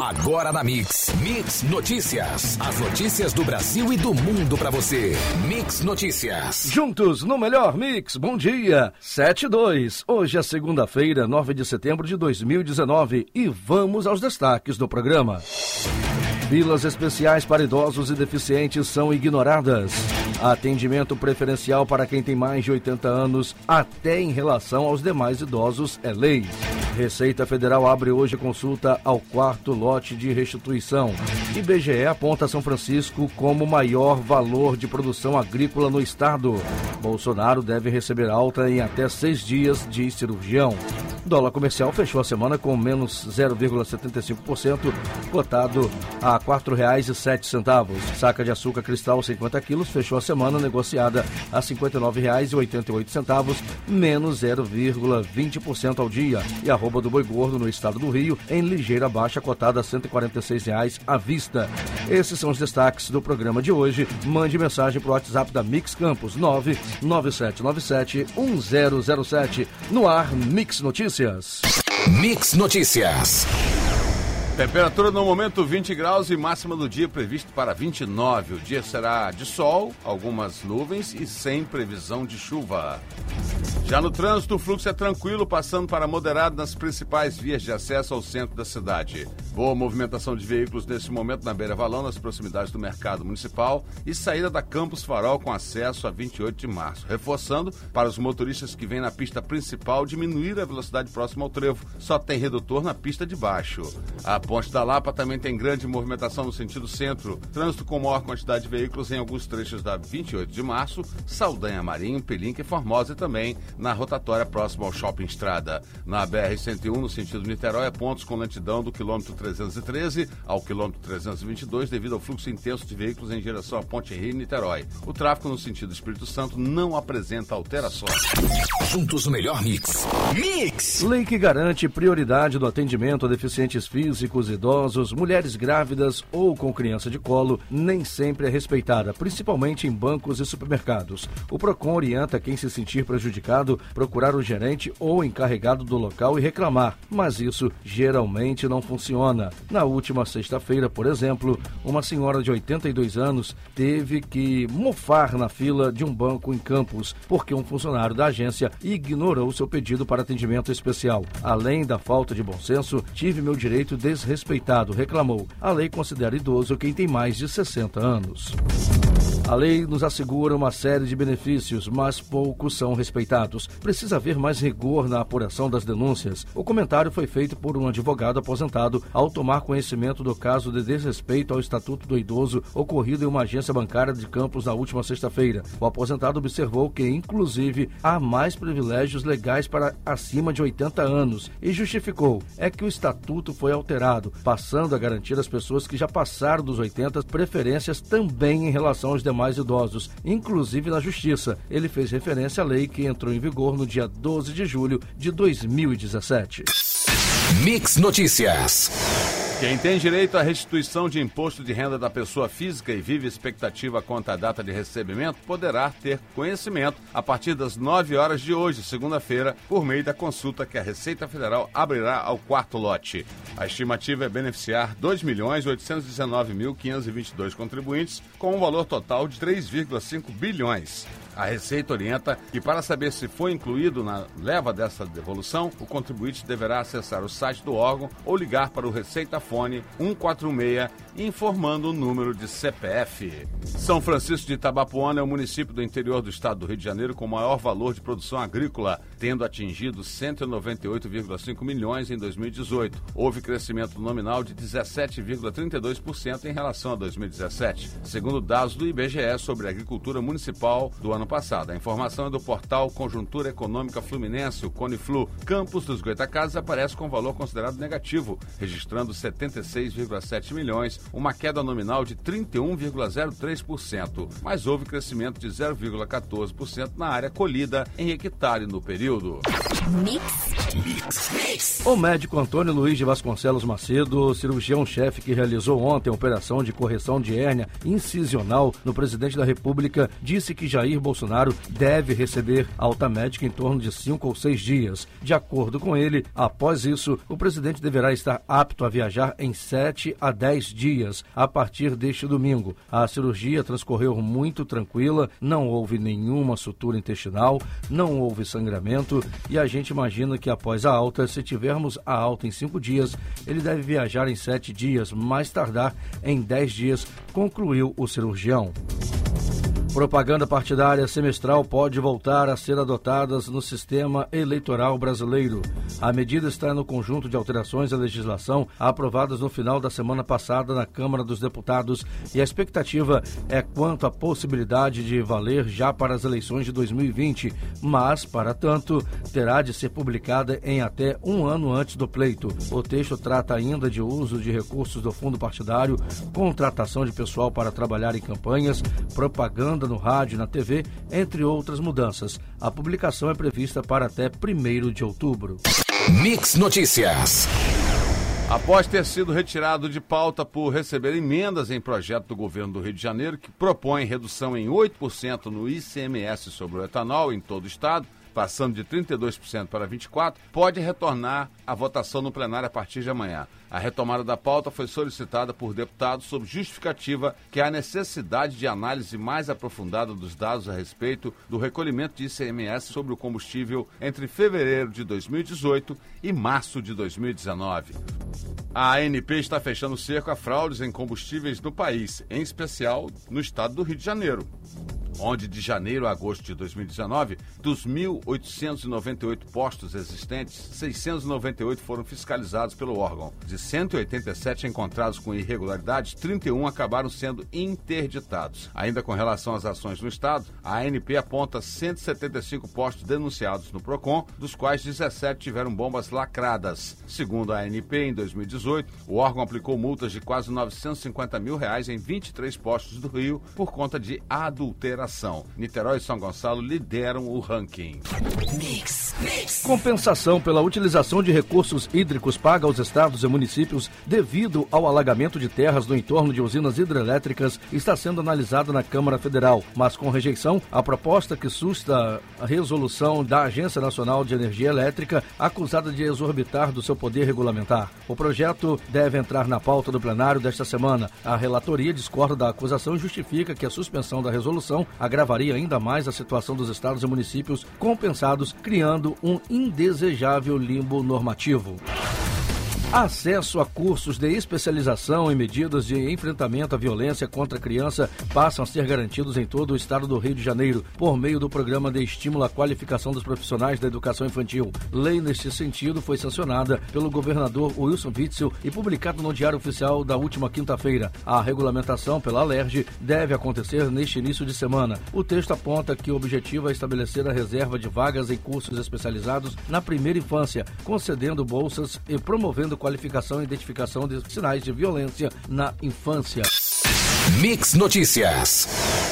Agora na Mix. Mix Notícias. As notícias do Brasil e do mundo para você. Mix Notícias. Juntos no melhor Mix. Bom dia. 72. Hoje é segunda-feira, 9 de setembro de 2019 e vamos aos destaques do programa. Filas especiais para idosos e deficientes são ignoradas. Atendimento preferencial para quem tem mais de 80 anos, até em relação aos demais idosos, é lei. Receita Federal abre hoje consulta ao quarto lote de restituição. IBGE aponta São Francisco como maior valor de produção agrícola no estado. Bolsonaro deve receber alta em até seis dias de cirurgião. Dólar comercial fechou a semana com menos 0,75%, cotado a R$ 4,07. Saca de açúcar cristal 50 quilos fechou a semana negociada a R$ 59,88, menos 0,20% ao dia. E arroba do boi gordo no estado do Rio, em ligeira baixa, cotada a R$ 146,00 à vista. Esses são os destaques do programa de hoje. Mande mensagem para o WhatsApp da Mix Campos 997971007. No ar, Mix Notícias. Mix Notícias. Temperatura no momento 20 graus e máxima do dia previsto para 29. O dia será de sol, algumas nuvens e sem previsão de chuva. Já no trânsito, o fluxo é tranquilo, passando para moderado nas principais vias de acesso ao centro da cidade. Boa movimentação de veículos nesse momento na Beira Valão, nas proximidades do mercado municipal e saída da Campus Farol com acesso a 28 de março. Reforçando para os motoristas que vêm na pista principal diminuir a velocidade próxima ao trevo. Só tem redutor na pista de baixo. A Ponte da Lapa também tem grande movimentação no sentido centro. Trânsito com maior quantidade de veículos em alguns trechos da 28 de março, Saldanha Marinho, Pelinca e Formosa também na rotatória próxima ao Shopping Estrada. Na BR-101, no sentido Niterói, é pontos com lentidão do quilômetro 313 ao quilômetro 322 devido ao fluxo intenso de veículos em direção à Ponte Rio Niterói. O tráfego no sentido Espírito Santo não apresenta alterações. Juntos o melhor mix. Mix! Lei que garante prioridade do atendimento a deficientes físicos, idosos, mulheres grávidas ou com criança de colo nem sempre é respeitada, principalmente em bancos e supermercados. O PROCON orienta quem se sentir prejudicado procurar o gerente ou encarregado do local e reclamar, mas isso geralmente não funciona. Na última sexta-feira, por exemplo, uma senhora de 82 anos teve que mofar na fila de um banco em Campos porque um funcionário da agência ignorou seu pedido para atendimento especial. Além da falta de bom senso, tive meu direito desrespeitado, reclamou. A lei considera idoso quem tem mais de 60 anos. A lei nos assegura uma série de benefícios, mas poucos são respeitados. Precisa haver mais rigor na apuração das denúncias. O comentário foi feito por um advogado aposentado ao tomar conhecimento do caso de desrespeito ao Estatuto do Idoso ocorrido em uma agência bancária de Campos na última sexta-feira. O aposentado observou que, inclusive, há mais privilégios legais para acima de 80 anos e justificou é que o Estatuto foi alterado, passando a garantir às pessoas que já passaram dos 80 preferências também em relação aos demais idosos, inclusive na Justiça. Ele fez referência à lei que entrou em vigor no dia 12 de julho de 2017. Mix Notícias. Quem tem direito à restituição de imposto de renda da pessoa física e vive expectativa quanto à data de recebimento poderá ter conhecimento a partir das 9 horas de hoje, segunda-feira, por meio da consulta que a Receita Federal abrirá ao quarto lote. A estimativa é beneficiar 2.819.522 contribuintes com um valor total de 3,5 bilhões. A Receita orienta que, para saber se foi incluído na leva dessa devolução, o contribuinte deverá acessar o site do órgão ou ligar para o Receita Fone 146, informando o número de CPF. São Francisco de Itabapuana é o município do interior do estado do Rio de Janeiro com maior valor de produção agrícola, tendo atingido 198,5 milhões em 2018. Houve crescimento nominal de 17,32% em relação a 2017, segundo dados do IBGE sobre a agricultura municipal do ano passado. A informação é do portal Conjuntura Econômica Fluminense, o Coniflu. Campos dos Goitacazes aparece com valor considerado negativo, registrando 76,7 milhões, uma queda nominal de 31,03%, mas houve crescimento de 0,14% na área colhida em hectare no período. Mix. O médico Antônio Luiz de Vasconcelos Macedo, cirurgião-chefe que realizou ontem a operação de correção de hérnia incisional no presidente da República, disse que Jair Bolsonaro deve receber alta médica em torno de cinco ou seis dias. De acordo com ele, após isso, o presidente deverá estar apto a viajar em sete a dez dias a partir deste domingo. A cirurgia transcorreu muito tranquila, não houve nenhuma sutura intestinal, não houve sangramento e a gente imagina que após a alta, se tivermos a alta em cinco dias, ele deve viajar em sete dias, mais tardar em dez dias, concluiu o cirurgião. Propaganda partidária semestral pode voltar a ser adotadas no sistema eleitoral brasileiro. A medida está no conjunto de alterações à legislação aprovadas no final da semana passada na Câmara dos Deputados e a expectativa é quanto à possibilidade de valer já para as eleições de 2020, mas, para tanto, terá de ser publicada em até um ano antes do pleito. O texto trata ainda de uso de recursos do fundo partidário, contratação de pessoal para trabalhar em campanhas, propaganda no rádio e na TV, entre outras mudanças. A publicação é prevista para até 1 de outubro. Mix Notícias. Após ter sido retirado de pauta por receber emendas em projeto do governo do Rio de Janeiro que propõe redução em 8% no ICMS sobre o etanol em todo o estado, passando de 32% para 24%, pode retornar à votação no plenário a partir de amanhã. A retomada da pauta foi solicitada por deputados sob justificativa que há necessidade de análise mais aprofundada dos dados a respeito do recolhimento de ICMS sobre o combustível entre fevereiro de 2018 e março de 2019. A ANP está fechando cerco a fraudes em combustíveis no país, em especial no estado do Rio de Janeiro onde de janeiro a agosto de 2019, dos 1.898 postos existentes, 698 foram fiscalizados pelo órgão. De 187 encontrados com irregularidades, 31 acabaram sendo interditados. Ainda com relação às ações no Estado, a ANP aponta 175 postos denunciados no PROCON, dos quais 17 tiveram bombas lacradas. Segundo a ANP, em 2018, o órgão aplicou multas de quase 950 mil reais em 23 postos do Rio por conta de adulteração Niterói e São Gonçalo lideram o ranking. Mix, mix. Compensação pela utilização de recursos hídricos paga aos estados e municípios devido ao alagamento de terras no entorno de usinas hidrelétricas está sendo analisada na Câmara Federal, mas com rejeição, a proposta que susta a resolução da Agência Nacional de Energia Elétrica, acusada de exorbitar do seu poder regulamentar. O projeto deve entrar na pauta do plenário desta semana. A relatoria discorda da acusação e justifica que a suspensão da resolução agravaria ainda mais a situação dos estados e municípios compensados, criando um indesejável limbo normativo. Acesso a cursos de especialização em medidas de enfrentamento à violência contra a criança passam a ser garantidos em todo o estado do Rio de Janeiro por meio do programa de estímulo à qualificação dos profissionais da educação infantil. Lei neste sentido foi sancionada pelo governador Wilson Witzel e publicada no Diário Oficial da última quinta-feira. A regulamentação pela Alerj deve acontecer neste início de semana. O texto aponta que o objetivo é estabelecer a reserva de vagas em cursos especializados na primeira infância, concedendo bolsas e promovendo qualificação e identificação de sinais de violência na infância. Mix Notícias.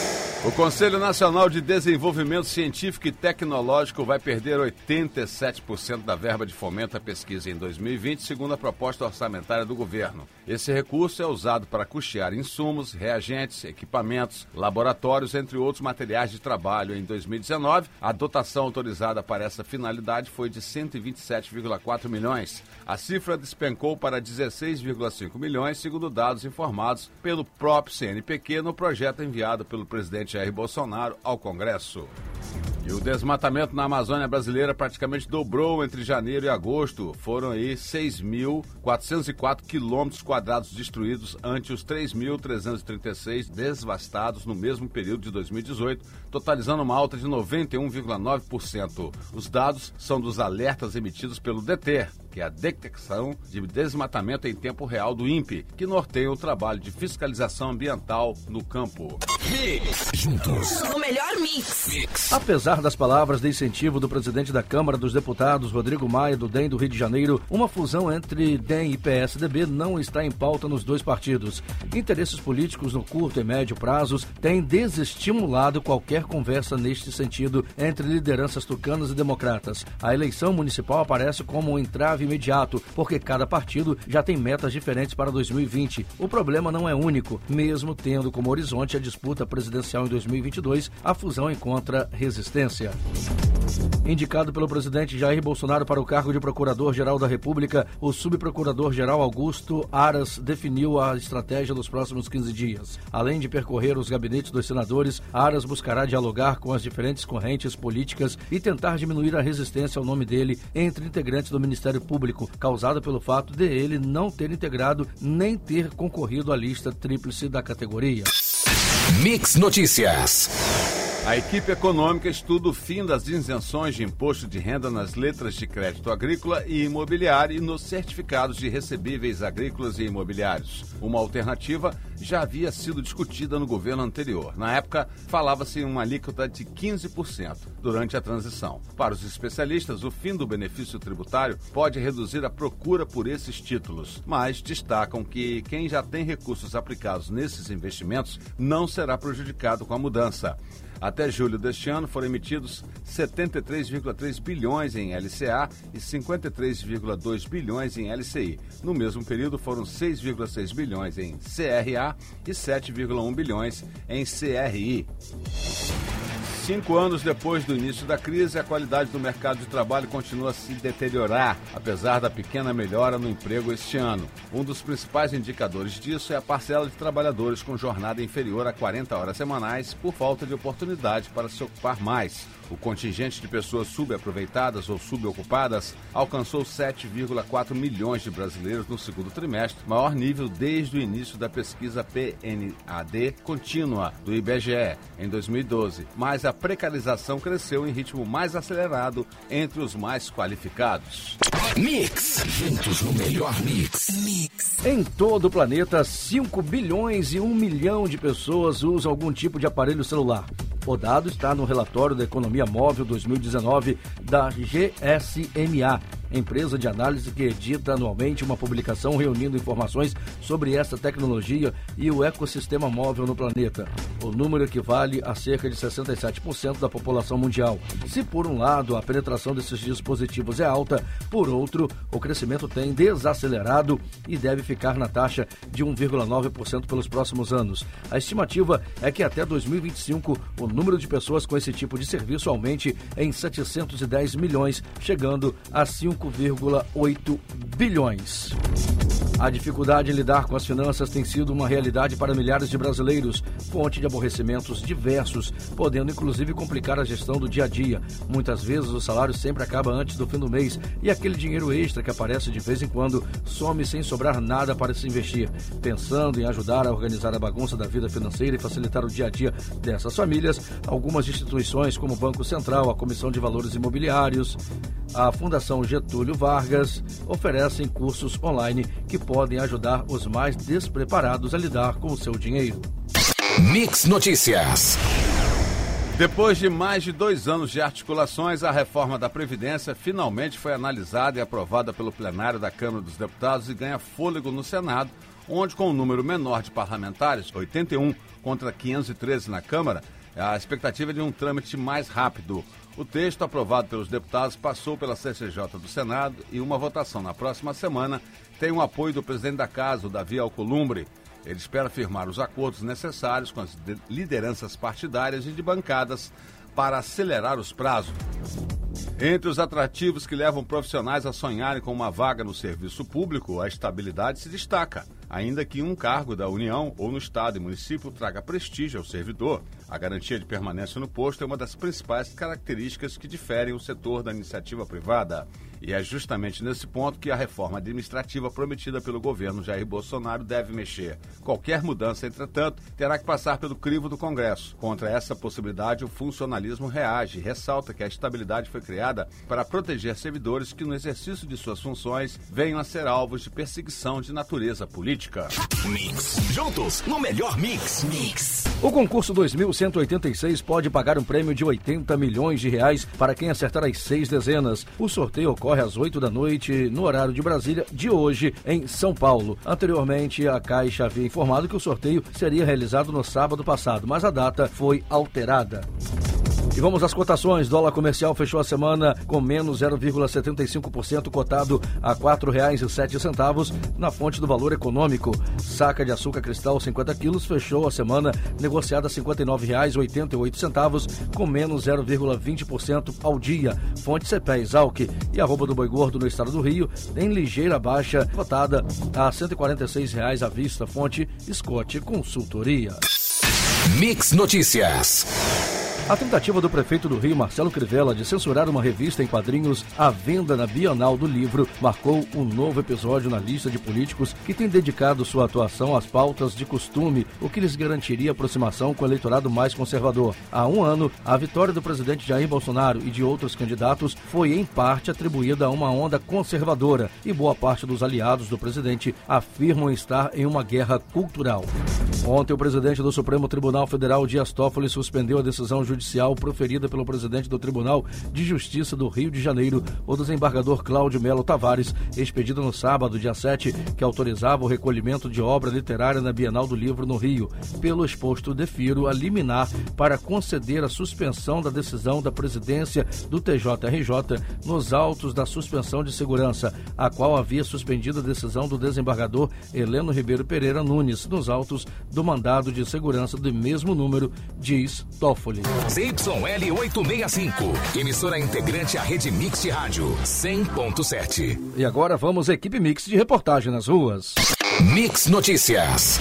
O Conselho Nacional de Desenvolvimento Científico e Tecnológico vai perder 87% da verba de fomento à pesquisa em 2020, segundo a proposta orçamentária do governo. Esse recurso é usado para custear insumos, reagentes, equipamentos, laboratórios, entre outros materiais de trabalho. Em 2019, a dotação autorizada para essa finalidade foi de 127,4 milhões. A cifra despencou para 16,5 milhões, segundo dados informados pelo próprio CNPq no projeto enviado pelo presidente Jair Bolsonaro ao Congresso. E o desmatamento na Amazônia brasileira praticamente dobrou entre janeiro e agosto. Foram aí 6.404 quilômetros quadrados destruídos ante os 3.336 devastados no mesmo período de 2018, totalizando uma alta de 91,9%. Os dados são dos alertas emitidos pelo DETER, que é a detecção de desmatamento em tempo real do INPE, que norteia o trabalho de fiscalização ambiental no campo. Mix. Juntos. O melhor mix. mix. Apesar das palavras de incentivo do presidente da Câmara dos Deputados, Rodrigo Maia, do DEM do Rio de Janeiro, uma fusão entre DEM e PSDB não está em pauta nos dois partidos. Interesses políticos no curto e médio prazos têm desestimulado qualquer conversa neste sentido entre lideranças tucanas e democratas. A eleição municipal aparece como um entrave imediato, porque cada partido já tem metas diferentes para 2020. O problema não é único, mesmo tendo como horizonte a disputa presidencial em 2022, a fusão encontra resistência. Indicado pelo presidente Jair Bolsonaro para o cargo de Procurador-Geral da República, o subprocurador-geral Augusto Aras definiu a estratégia dos próximos 15 dias. Além de percorrer os gabinetes dos senadores, Aras buscará dialogar com as diferentes correntes políticas e tentar diminuir a resistência ao nome dele entre integrantes do Ministério Público, causada pelo fato de ele não ter integrado nem ter concorrido à lista tríplice da categoria. Mix Notícias. A equipe econômica estuda o fim das isenções de imposto de renda nas letras de crédito agrícola e imobiliário e nos certificados de recebíveis agrícolas e imobiliários. Uma alternativa já havia sido discutida no governo anterior. Na época, falava-se em uma alíquota de 15% durante a transição. Para os especialistas, o fim do benefício tributário pode reduzir a procura por esses títulos, mas destacam que quem já tem recursos aplicados nesses investimentos não será prejudicado com a mudança. Até julho deste ano foram emitidos 73,3 bilhões em LCA e 53,2 bilhões em LCI. No mesmo período foram 6,6 bilhões em CRA e 7,1 bilhões em CRI. Cinco anos depois do início da crise, a qualidade do mercado de trabalho continua a se deteriorar, apesar da pequena melhora no emprego este ano. Um dos principais indicadores disso é a parcela de trabalhadores com jornada inferior a 40 horas semanais por falta de oportunidade para se ocupar mais. O contingente de pessoas subaproveitadas ou subocupadas alcançou 7,4 milhões de brasileiros no segundo trimestre, maior nível desde o início da pesquisa PNAD contínua do IBGE em 2012. Mas a precarização cresceu em ritmo mais acelerado entre os mais qualificados. Mix, juntos no melhor mix. Mix. Em todo o planeta, 5 bilhões e 1 milhão de pessoas usam algum tipo de aparelho celular. O dado está no relatório da Economia Móvel 2019 da GSMA, empresa de análise que edita anualmente uma publicação reunindo informações sobre essa tecnologia e o ecossistema móvel no planeta. O número equivale a cerca de 67% da população mundial. Se por um lado a penetração desses dispositivos é alta, por outro, o crescimento tem desacelerado e deve ficar na taxa de 1,9% pelos próximos anos. A estimativa é que até 2025 o número de pessoas com esse tipo de serviço aumente em 710 milhões, chegando a 5 5,8 bilhões. A dificuldade em lidar com as finanças tem sido uma realidade para milhares de brasileiros, fonte de aborrecimentos diversos, podendo inclusive complicar a gestão do dia a dia. Muitas vezes o salário sempre acaba antes do fim do mês e aquele dinheiro extra que aparece de vez em quando some sem sobrar nada para se investir. Pensando em ajudar a organizar a bagunça da vida financeira e facilitar o dia a dia dessas famílias, algumas instituições como o Banco Central, a Comissão de Valores Imobiliários, a Fundação Getúlio Vargas oferecem cursos online que podem ajudar os mais despreparados a lidar com o seu dinheiro. Mix Notícias. Depois de mais de dois anos de articulações, a reforma da Previdência finalmente foi analisada e aprovada pelo plenário da Câmara dos Deputados e ganha fôlego no Senado, onde, com um número menor de parlamentares, 81 contra 513 na Câmara, a expectativa é de um trâmite mais rápido. O texto aprovado pelos deputados passou pela CCJ do Senado e uma votação na próxima semana tem o apoio do presidente da casa, o Davi Alcolumbre. Ele espera firmar os acordos necessários com as lideranças partidárias e de bancadas para acelerar os prazos. Entre os atrativos que levam profissionais a sonharem com uma vaga no serviço público, a estabilidade se destaca ainda que um cargo da União ou no Estado e município traga prestígio ao servidor. A garantia de permanência no posto é uma das principais características que diferem o setor da iniciativa privada. E é justamente nesse ponto que a reforma administrativa prometida pelo governo Jair Bolsonaro deve mexer. Qualquer mudança, entretanto, terá que passar pelo crivo do Congresso. Contra essa possibilidade, o funcionalismo reage e ressalta que a estabilidade foi criada para proteger servidores que, no exercício de suas funções, venham a ser alvos de perseguição de natureza política. Mix. Juntos no melhor mix. Mix. O concurso 2186 pode pagar um prêmio de 80 milhões de reais para quem acertar as seis dezenas. O sorteio ocorre às 8 da noite, no horário de Brasília, de hoje, em São Paulo. Anteriormente, a Caixa havia informado que o sorteio seria realizado no sábado passado, mas a data foi alterada. E vamos às cotações. Dólar comercial fechou a semana com menos 0,75% cotado a R$ 4,07 na fonte do valor econômico. Saca de açúcar cristal 50 quilos fechou a semana negociada a R$ 59,88 com menos 0,20% ao dia. Fonte CPE Exalc e arroba do boi gordo no estado do Rio em ligeira baixa cotada a 146 reais à vista. Fonte Scott Consultoria. Mix Notícias. A tentativa do prefeito do Rio, Marcelo Crivella, de censurar uma revista em quadrinhos à venda na Bienal do Livro marcou um novo episódio na lista de políticos que tem dedicado sua atuação às pautas de costume, o que lhes garantiria aproximação com o eleitorado mais conservador. Há um ano, a vitória do presidente Jair Bolsonaro e de outros candidatos foi em parte atribuída a uma onda conservadora e boa parte dos aliados do presidente afirmam estar em uma guerra cultural. Ontem, o presidente do Supremo Tribunal Federal, Dias Toffoli, suspendeu a decisão judicial judicial proferida pelo presidente do Tribunal de Justiça do Rio de Janeiro, o desembargador Cláudio Melo Tavares, expedida no sábado, dia 7, que autorizava o recolhimento de obra literária na Bienal do Livro no Rio. Pelo exposto, defiro a liminar para conceder a suspensão da decisão da presidência do TJRJ nos autos da suspensão de segurança, a qual havia suspendido a decisão do desembargador Heleno Ribeiro Pereira Nunes nos autos do mandado de segurança do mesmo número, diz Toffoli. ZYL 865, emissora integrante à rede Mix de Rádio 100.7. E agora vamos à equipe Mix de reportagem nas ruas. Mix Notícias.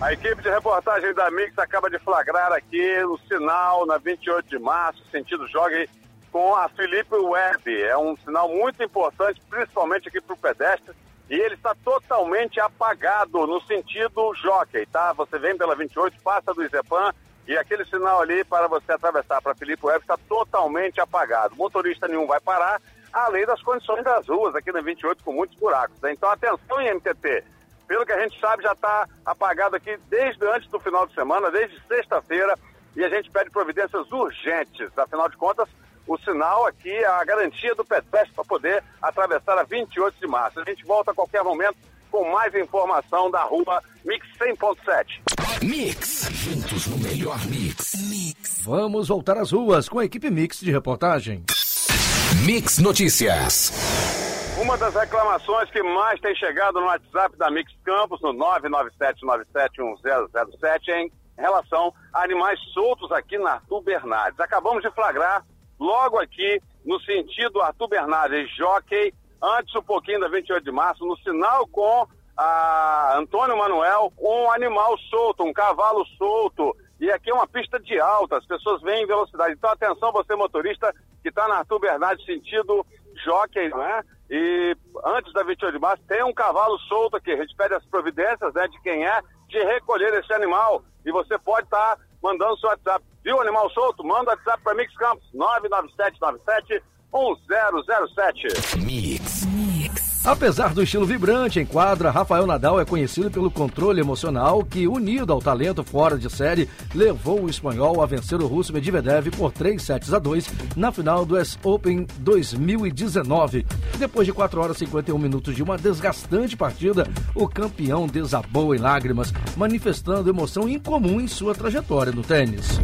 A equipe de reportagem da Mix acaba de flagrar aqui o sinal na 28 de março, sentido jogue com a Felipe Web. É um sinal muito importante, principalmente aqui para o pedestre, e ele está totalmente apagado no sentido jockey, tá? Você vem pela 28, passa do Izepan e aquele sinal ali para você atravessar para Felipe Web está totalmente apagado. Motorista nenhum vai parar, além das condições das ruas aqui na 28 com muitos buracos. Né? Então atenção em MTT. Pelo que a gente sabe, já está apagado aqui desde antes do final de semana, desde sexta-feira, e a gente pede providências urgentes. Afinal de contas, o sinal aqui é a garantia do pedestre para poder atravessar a 28 de março. A gente volta a qualquer momento com mais informação da rua Mix 100.7. Mix. Juntos no melhor mix. Mix. Vamos voltar às ruas com a equipe Mix de reportagem. Mix Notícias. Uma das reclamações que mais tem chegado no WhatsApp da Mix Campos, no 997971007, em relação a animais soltos aqui na Arthur Bernardes. Acabamos de flagrar logo aqui no sentido Arthur Bernardes Jockey, antes um pouquinho da 28 de março, no sinal com a Antônio Manuel, um animal solto, um cavalo solto. E aqui é uma pista de alta, as pessoas vêm em velocidade. Então, atenção, você motorista que está na Arthur Bernardes sentido jockey, né? E antes da 28 de março, tem um cavalo solto aqui. A gente pede as providências né, de quem é de recolher esse animal. E você pode estar tá mandando seu WhatsApp. Viu animal solto? Manda o WhatsApp para Mix Campos, 99797 1007. Apesar do estilo vibrante em quadra, Rafael Nadal é conhecido pelo controle emocional que, unido ao talento fora de série, levou o espanhol a vencer o russo Medvedev por 3 sets a 2 na final do US Open 2019. Depois de 4 horas e 51 minutos de uma desgastante partida, o campeão desabou em lágrimas, manifestando emoção incomum em sua trajetória no tênis.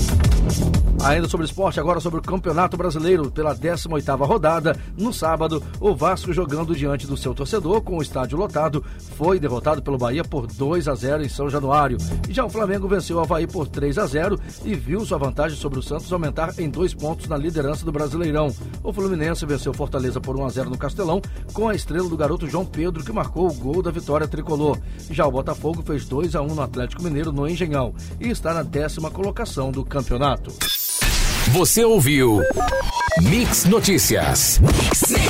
Ainda sobre esporte, agora sobre o Campeonato Brasileiro pela 18ª rodada. No sábado, o Vasco jogando diante do seu torcedor com o estádio lotado, foi derrotado pelo Bahia por 2 a 0 em São Januário. Já o Flamengo venceu o Havaí por 3 a 0 e viu sua vantagem sobre o Santos aumentar em dois pontos na liderança do Brasileirão. O Fluminense venceu Fortaleza por 1 a 0 no Castelão, com a estrela do garoto João Pedro que marcou o gol da vitória tricolor. Já o Botafogo fez 2 a 1 no Atlético Mineiro no Engenhão e está na décima colocação do campeonato. Você ouviu Mix Notícias. Mix.